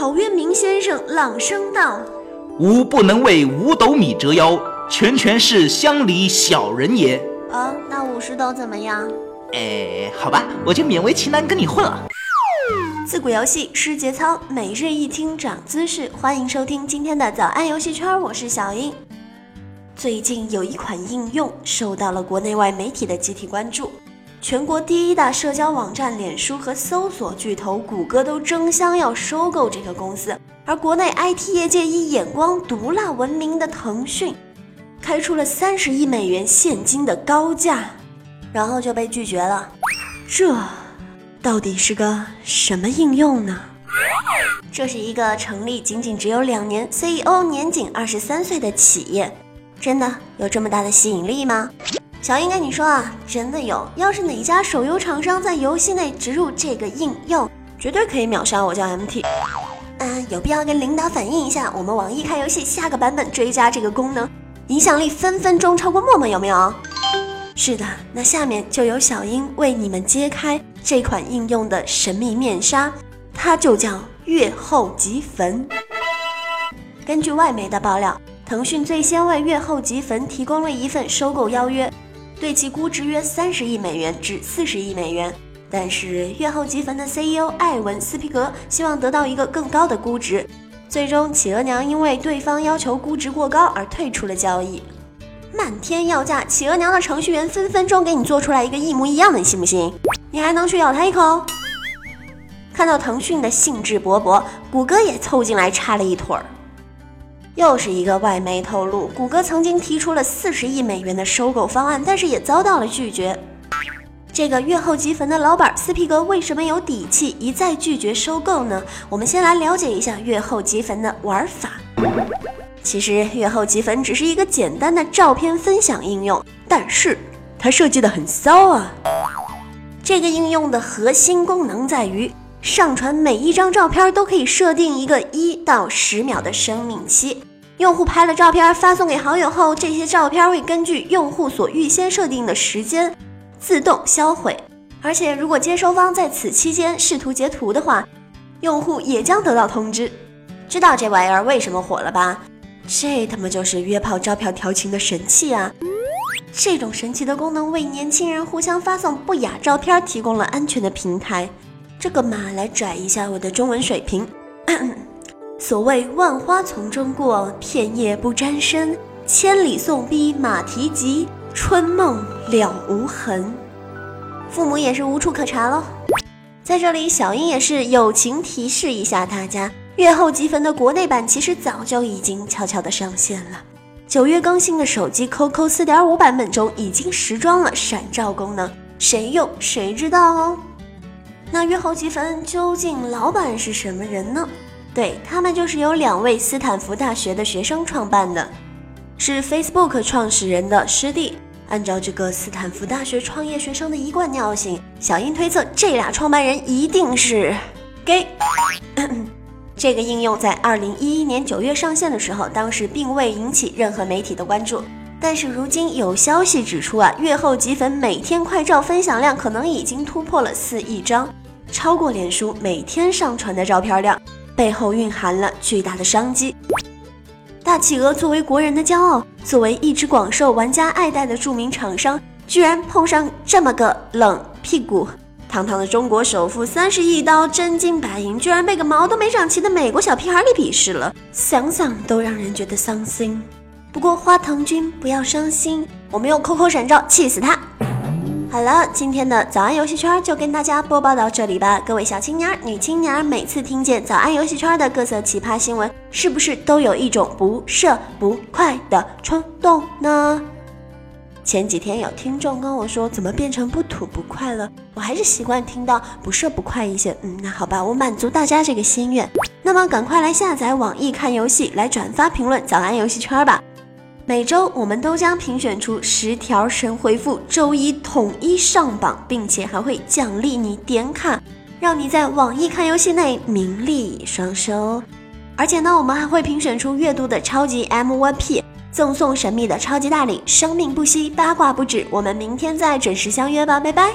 陶渊明先生朗声道：“吾不能为五斗米折腰，拳拳是乡里小人也。”啊，那五十斗怎么样？哎，好吧，我就勉为其难跟你混了。自古游戏失节操，每日一听长姿势。欢迎收听今天的早安游戏圈，我是小英。最近有一款应用受到了国内外媒体的集体关注，全国第一大社交网站脸书和搜索巨头谷歌都争相要收购这个公司，而国内 IT 业界以眼光毒辣闻名的腾讯，开出了三十亿美元现金的高价，然后就被拒绝了。这。到底是个什么应用呢？这是一个成立仅仅只有两年，CEO 年仅二十三岁的企业，真的有这么大的吸引力吗？小英跟你说啊，真的有。要是哪家手游厂商在游戏内植入这个应用，绝对可以秒杀我叫 MT。嗯，有必要跟领导反映一下，我们网易开游戏下个版本追加这个功能，影响力分分钟超过陌陌，有没有？是的，那下面就由小英为你们揭开。这款应用的神秘面纱，它就叫月后即焚。根据外媒的爆料，腾讯最先为月后即焚提供了一份收购邀约，对其估值约三十亿美元至四十亿美元。但是月后即焚的 CEO 艾文斯皮格希望得到一个更高的估值，最终企鹅娘因为对方要求估值过高而退出了交易。漫天要价，企鹅娘的程序员分分钟给你做出来一个一模一样的，你信不信？你还能去咬他一口？看到腾讯的兴致勃勃，谷歌也凑进来插了一腿儿。又是一个外媒透露，谷歌曾经提出了四十亿美元的收购方案，但是也遭到了拒绝。这个月后即焚的老板斯皮格为什么有底气一再拒绝收购呢？我们先来了解一下月后即焚的玩法。其实月后即焚只是一个简单的照片分享应用，但是它设计的很骚啊。这个应用的核心功能在于，上传每一张照片都可以设定一个一到十秒的生命期。用户拍了照片发送给好友后，这些照片会根据用户所预先设定的时间自动销毁。而且如果接收方在此期间试图截图的话，用户也将得到通知。知道这玩意儿为什么火了吧？这他妈就是约炮招嫖调情的神器啊！这种神奇的功能为年轻人互相发送不雅照片提供了安全的平台。这个嘛，来拽一下我的中文水平。所谓万花丛中过，片叶不沾身；千里送逼马蹄疾，春梦了无痕。父母也是无处可查喽。在这里，小英也是友情提示一下大家。月后即焚的国内版其实早就已经悄悄的上线了。九月更新的手机 COCO 四点五版本中已经实装了闪照功能，谁用谁知道哦。那月后即焚究竟老板是什么人呢？对他们就是由两位斯坦福大学的学生创办的，是 Facebook 创始人的师弟。按照这个斯坦福大学创业学生的一贯尿性，小英推测这俩创办人一定是 gay。这个应用在二零一一年九月上线的时候，当时并未引起任何媒体的关注。但是如今有消息指出啊，月后即焚每天快照分享量可能已经突破了四亿张，超过脸书每天上传的照片量，背后蕴含了巨大的商机。大企鹅作为国人的骄傲，作为一直广受玩家爱戴的著名厂商，居然碰上这么个冷屁股。堂堂的中国首富，三十亿刀真金白银，居然被个毛都没长齐的美国小屁孩给鄙视了，想想都让人觉得伤心。不过花藤君不要伤心，我们用 QQ 闪照气死他。好了，今天的早安游戏圈就跟大家播报到这里吧。各位小青年、女青年，每次听见早安游戏圈的各色奇葩新闻，是不是都有一种不赦不快的冲动呢？前几天有听众跟我说，怎么变成不吐不快了？我还是习惯听到不赦不快一些。嗯，那好吧，我满足大家这个心愿。那么赶快来下载网易看游戏，来转发评论早安游戏圈吧。每周我们都将评选出十条神回复，周一统一上榜，并且还会奖励你点卡，让你在网易看游戏内名利双收。而且呢，我们还会评选出月度的超级 MVP。赠送神秘的超级大礼，生命不息，八卦不止。我们明天再准时相约吧，拜拜。